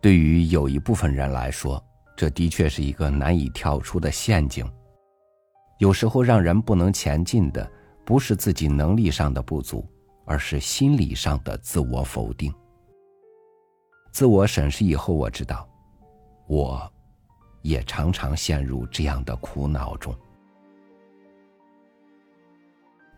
对于有一部分人来说，这的确是一个难以跳出的陷阱。有时候让人不能前进的，不是自己能力上的不足，而是心理上的自我否定。自我审视以后，我知道，我，也常常陷入这样的苦恼中。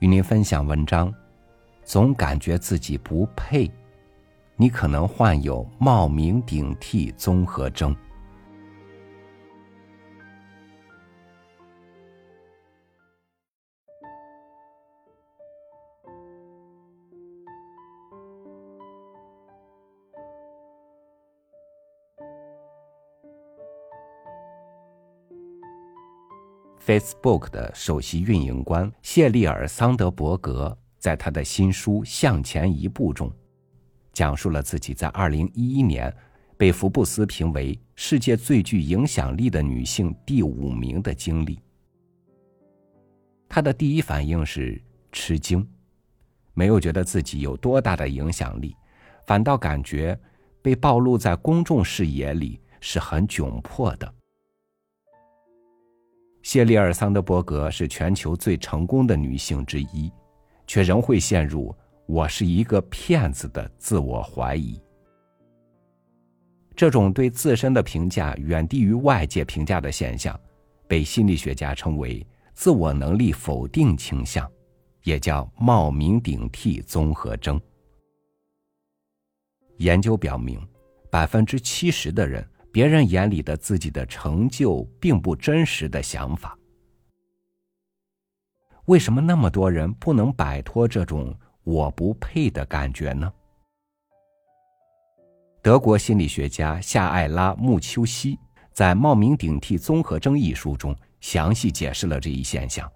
与您分享文章，总感觉自己不配。你可能患有冒名顶替综合征。Facebook 的首席运营官谢利尔·桑德伯格在他的新书《向前一步》中。讲述了自己在二零一一年被福布斯评为世界最具影响力的女性第五名的经历。她的第一反应是吃惊，没有觉得自己有多大的影响力，反倒感觉被暴露在公众视野里是很窘迫的。谢丽尔·桑德伯格是全球最成功的女性之一，却仍会陷入。我是一个骗子的自我怀疑，这种对自身的评价远低于外界评价的现象，被心理学家称为自我能力否定倾向，也叫冒名顶替综合征。研究表明，百分之七十的人，别人眼里的自己的成就并不真实的想法。为什么那么多人不能摆脱这种？我不配的感觉呢？德国心理学家夏艾拉·穆丘西在《冒名顶替综合征》一书中详细解释了这一现象，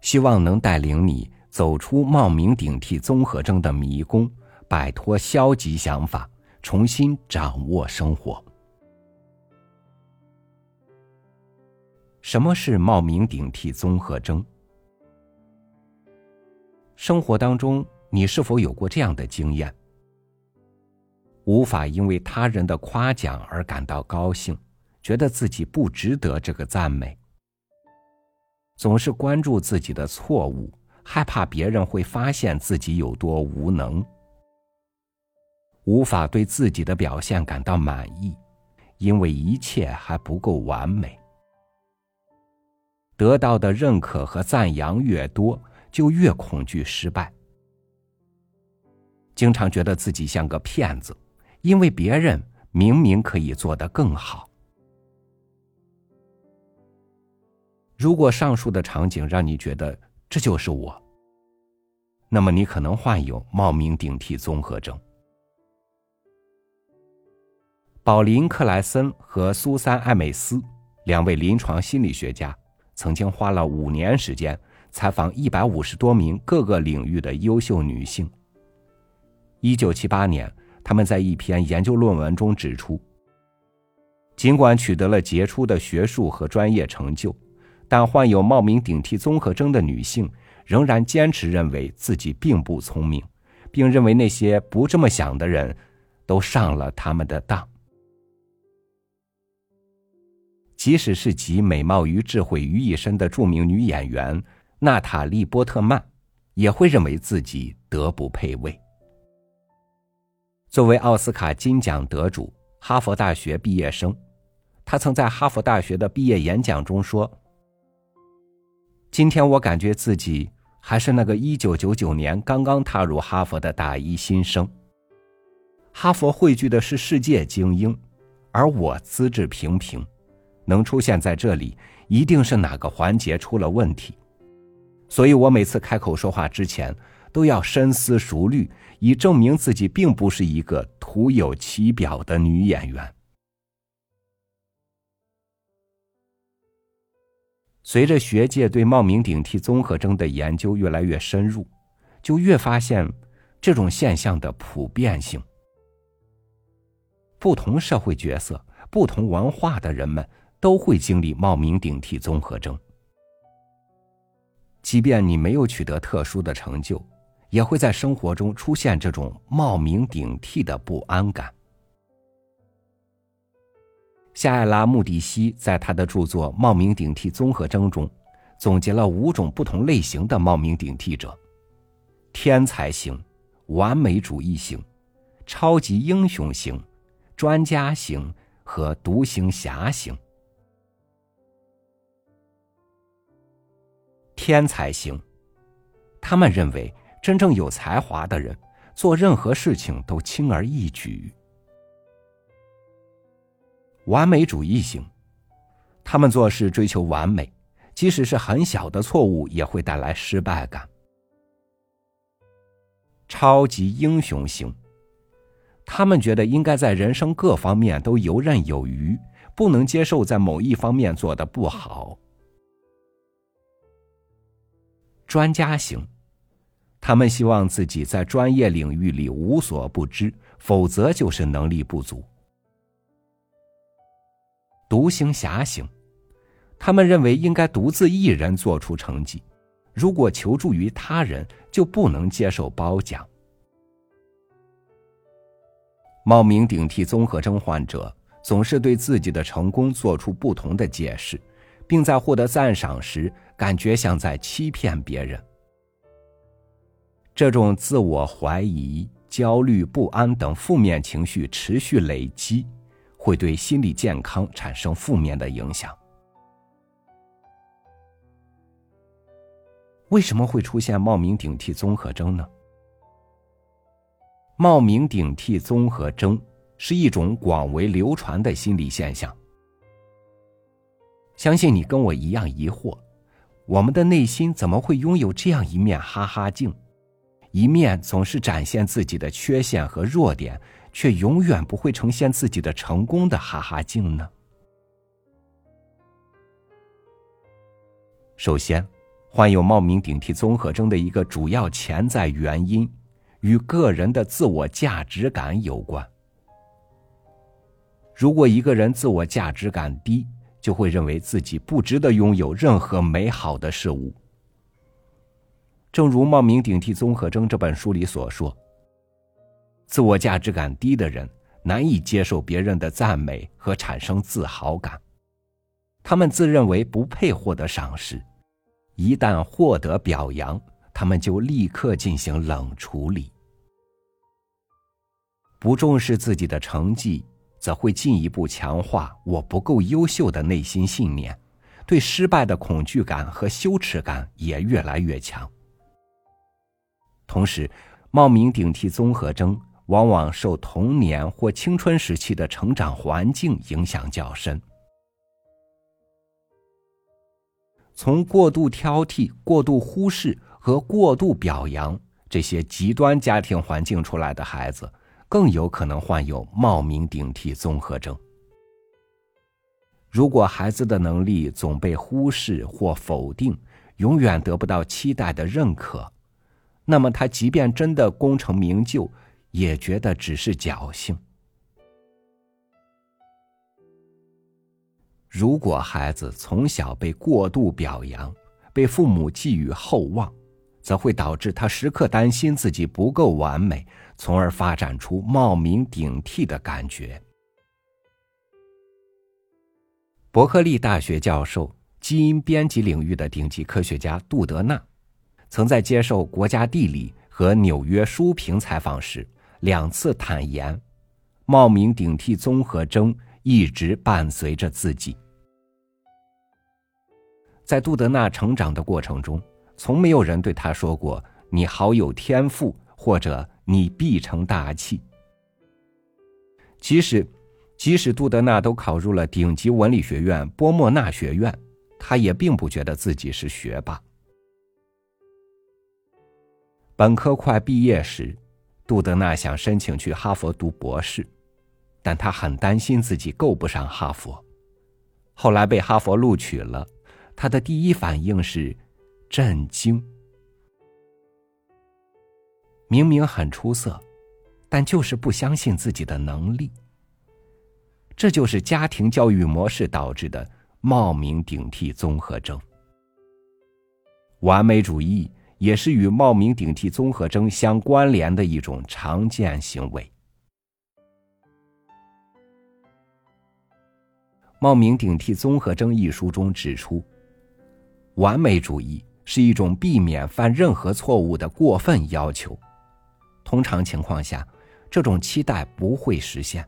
希望能带领你走出冒名顶替综合征的迷宫，摆脱消极想法，重新掌握生活。什么是冒名顶替综合征？生活当中。你是否有过这样的经验？无法因为他人的夸奖而感到高兴，觉得自己不值得这个赞美。总是关注自己的错误，害怕别人会发现自己有多无能。无法对自己的表现感到满意，因为一切还不够完美。得到的认可和赞扬越多，就越恐惧失败。经常觉得自己像个骗子，因为别人明明可以做得更好。如果上述的场景让你觉得这就是我，那么你可能患有冒名顶替综合症。宝林·克莱森和苏珊·艾美斯两位临床心理学家曾经花了五年时间采访一百五十多名各个领域的优秀女性。一九七八年，他们在一篇研究论文中指出，尽管取得了杰出的学术和专业成就，但患有冒名顶替综合征的女性仍然坚持认为自己并不聪明，并认为那些不这么想的人都上了他们的当。即使是集美貌与智慧于一身的著名女演员娜塔莉·波特曼，也会认为自己德不配位。作为奥斯卡金奖得主、哈佛大学毕业生，他曾在哈佛大学的毕业演讲中说：“今天我感觉自己还是那个1999年刚刚踏入哈佛的大一新生。哈佛汇聚的是世界精英，而我资质平平，能出现在这里，一定是哪个环节出了问题。所以我每次开口说话之前。”都要深思熟虑，以证明自己并不是一个徒有其表的女演员。随着学界对冒名顶替综合征的研究越来越深入，就越发现这种现象的普遍性。不同社会角色、不同文化的人们都会经历冒名顶替综合征，即便你没有取得特殊的成就。也会在生活中出现这种冒名顶替的不安感。夏艾拉·穆迪西在他的著作《冒名顶替综合征》中，总结了五种不同类型的冒名顶替者：天才型、完美主义型、超级英雄型、专家型和独行侠型。天才型，他们认为真正有才华的人做任何事情都轻而易举。完美主义型，他们做事追求完美，即使是很小的错误也会带来失败感。超级英雄型，他们觉得应该在人生各方面都游刃有余，不能接受在某一方面做的不好。专家型，他们希望自己在专业领域里无所不知，否则就是能力不足。独行侠型，他们认为应该独自一人做出成绩，如果求助于他人，就不能接受褒奖。冒名顶替综合征患者总是对自己的成功做出不同的解释，并在获得赞赏时感觉像在欺骗别人。这种自我怀疑、焦虑、不安等负面情绪持续累积。会对心理健康产生负面的影响。为什么会出现冒名顶替综合征呢？冒名顶替综合征是一种广为流传的心理现象。相信你跟我一样疑惑：我们的内心怎么会拥有这样一面哈哈镜，一面总是展现自己的缺陷和弱点？却永远不会呈现自己的成功的哈哈镜呢？首先，患有冒名顶替综合征的一个主要潜在原因，与个人的自我价值感有关。如果一个人自我价值感低，就会认为自己不值得拥有任何美好的事物。正如《冒名顶替综合征》这本书里所说。自我价值感低的人难以接受别人的赞美和产生自豪感，他们自认为不配获得赏识，一旦获得表扬，他们就立刻进行冷处理。不重视自己的成绩，则会进一步强化我不够优秀的内心信念，对失败的恐惧感和羞耻感也越来越强。同时，冒名顶替综合征。往往受童年或青春时期的成长环境影响较深。从过度挑剔、过度忽视和过度表扬这些极端家庭环境出来的孩子，更有可能患有冒名顶替综合征。如果孩子的能力总被忽视或否定，永远得不到期待的认可，那么他即便真的功成名就，也觉得只是侥幸。如果孩子从小被过度表扬，被父母寄予厚望，则会导致他时刻担心自己不够完美，从而发展出冒名顶替的感觉。伯克利大学教授、基因编辑领域的顶级科学家杜德纳，曾在接受《国家地理》和《纽约书评》采访时。两次坦言，冒名顶替综合征一直伴随着自己。在杜德纳成长的过程中，从没有人对他说过“你好有天赋”或者“你必成大器”。即使，即使杜德纳都考入了顶级文理学院波莫纳学院，他也并不觉得自己是学霸。本科快毕业时。杜德纳想申请去哈佛读博士，但他很担心自己够不上哈佛。后来被哈佛录取了，他的第一反应是震惊。明明很出色，但就是不相信自己的能力。这就是家庭教育模式导致的冒名顶替综合征。完美主义。也是与冒名顶替综合征相关联的一种常见行为。冒名顶替综合征》一书中指出，完美主义是一种避免犯任何错误的过分要求。通常情况下，这种期待不会实现，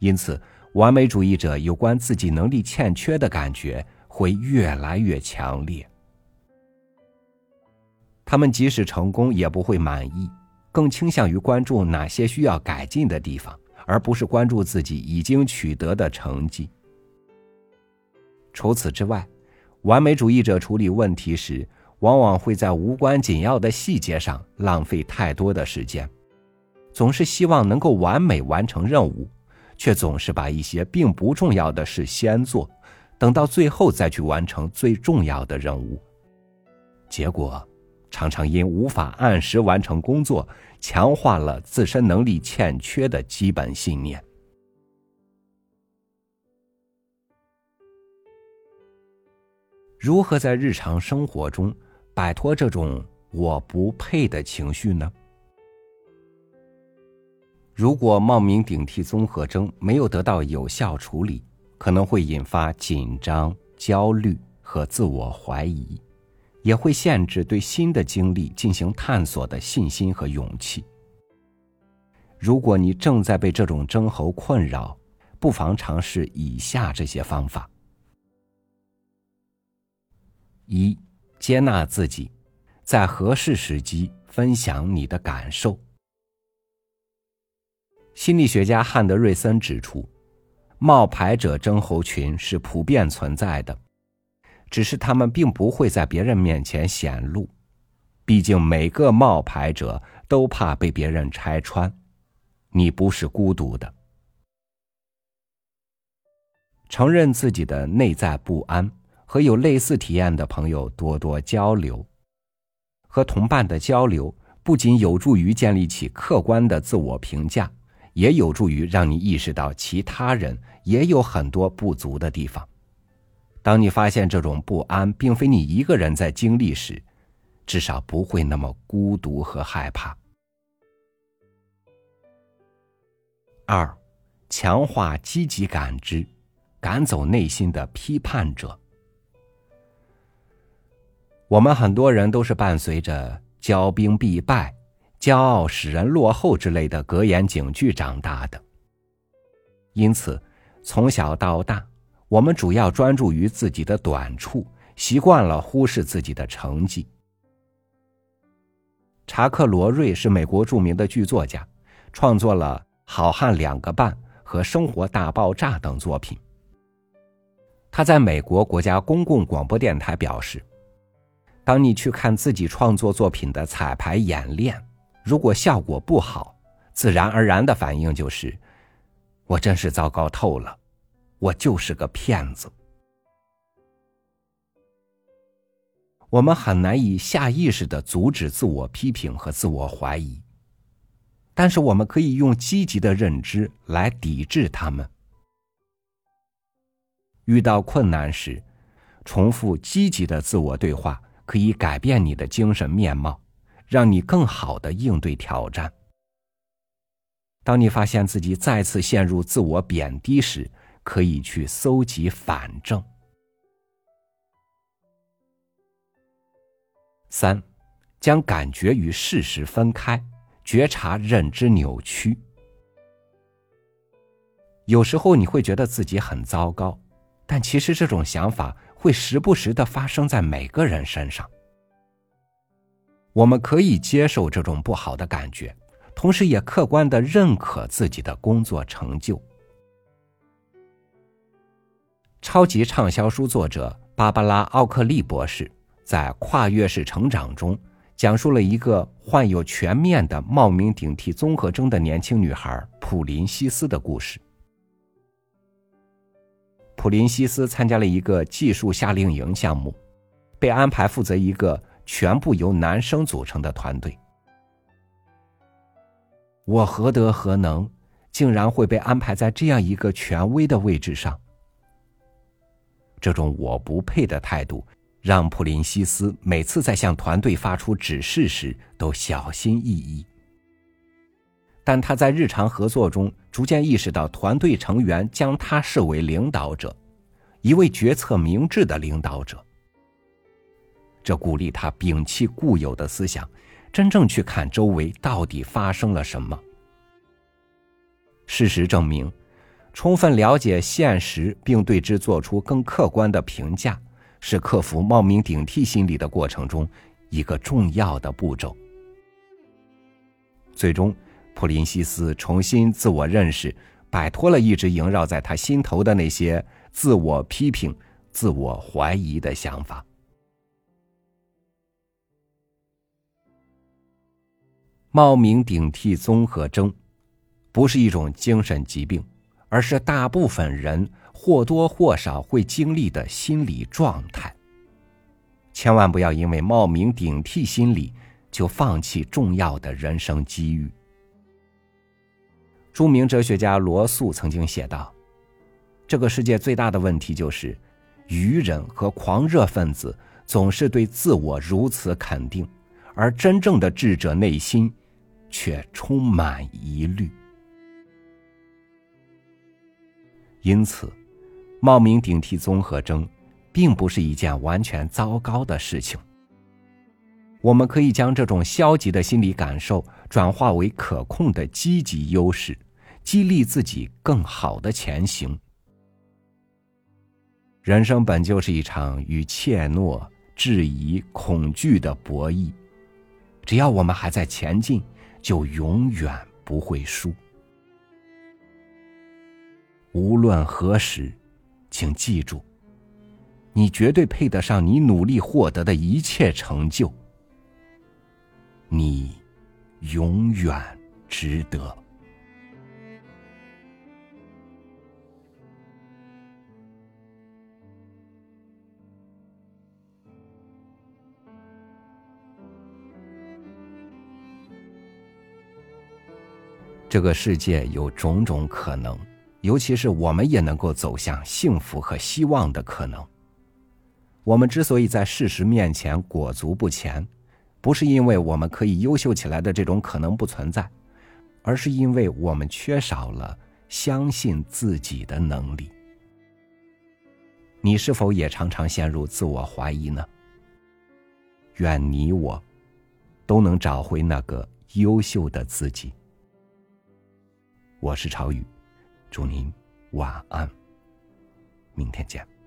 因此，完美主义者有关自己能力欠缺的感觉会越来越强烈。他们即使成功，也不会满意，更倾向于关注哪些需要改进的地方，而不是关注自己已经取得的成绩。除此之外，完美主义者处理问题时，往往会在无关紧要的细节上浪费太多的时间，总是希望能够完美完成任务，却总是把一些并不重要的事先做，等到最后再去完成最重要的任务。结果，常常因无法按时完成工作，强化了自身能力欠缺的基本信念。如何在日常生活中摆脱这种“我不配”的情绪呢？如果冒名顶替综合征没有得到有效处理，可能会引发紧张、焦虑和自我怀疑，也会限制对新的经历进行探索的信心和勇气。如果你正在被这种征候困扰，不妨尝试以下这些方法。一，接纳自己，在合适时机分享你的感受。心理学家汉德瑞森指出，冒牌者症候群是普遍存在的，只是他们并不会在别人面前显露，毕竟每个冒牌者都怕被别人拆穿。你不是孤独的，承认自己的内在不安。和有类似体验的朋友多多交流，和同伴的交流不仅有助于建立起客观的自我评价，也有助于让你意识到其他人也有很多不足的地方。当你发现这种不安并非你一个人在经历时，至少不会那么孤独和害怕。二，强化积极感知，赶走内心的批判者。我们很多人都是伴随着“骄兵必败”“骄傲使人落后”之类的格言警句长大的，因此从小到大，我们主要专注于自己的短处，习惯了忽视自己的成绩。查克·罗瑞是美国著名的剧作家，创作了《好汉两个半》和《生活大爆炸》等作品。他在美国国家公共广播电台表示。当你去看自己创作作品的彩排演练，如果效果不好，自然而然的反应就是：“我真是糟糕透了，我就是个骗子。”我们很难以下意识的阻止自我批评和自我怀疑，但是我们可以用积极的认知来抵制他们。遇到困难时，重复积极的自我对话。可以改变你的精神面貌，让你更好的应对挑战。当你发现自己再次陷入自我贬低时，可以去搜集反证。三，将感觉与事实分开，觉察认知扭曲。有时候你会觉得自己很糟糕，但其实这种想法。会时不时的发生在每个人身上。我们可以接受这种不好的感觉，同时也客观的认可自己的工作成就。超级畅销书作者芭芭拉·奥克利博士在《跨越式成长》中，讲述了一个患有全面的冒名顶替综合征的年轻女孩普林西斯的故事。普林西斯参加了一个技术夏令营项目，被安排负责一个全部由男生组成的团队。我何德何能，竟然会被安排在这样一个权威的位置上？这种我不配的态度，让普林西斯每次在向团队发出指示时都小心翼翼。但他在日常合作中逐渐意识到，团队成员将他视为领导者，一位决策明智的领导者。这鼓励他摒弃固有的思想，真正去看周围到底发生了什么。事实证明，充分了解现实并对之做出更客观的评价，是克服冒名顶替心理的过程中一个重要的步骤。最终。普林西斯重新自我认识，摆脱了一直萦绕在他心头的那些自我批评、自我怀疑的想法。冒名顶替综合征不是一种精神疾病，而是大部分人或多或少会经历的心理状态。千万不要因为冒名顶替心理就放弃重要的人生机遇。著名哲学家罗素曾经写道：“这个世界最大的问题就是，愚人和狂热分子总是对自我如此肯定，而真正的智者内心却充满疑虑。因此，冒名顶替综合征并不是一件完全糟糕的事情。我们可以将这种消极的心理感受转化为可控的积极优势。”激励自己更好的前行。人生本就是一场与怯懦、质疑、恐惧的博弈，只要我们还在前进，就永远不会输。无论何时，请记住，你绝对配得上你努力获得的一切成就，你永远值得。这个世界有种种可能，尤其是我们也能够走向幸福和希望的可能。我们之所以在事实面前裹足不前，不是因为我们可以优秀起来的这种可能不存在，而是因为我们缺少了相信自己的能力。你是否也常常陷入自我怀疑呢？愿你我都能找回那个优秀的自己。我是朝雨，祝您晚安，明天见。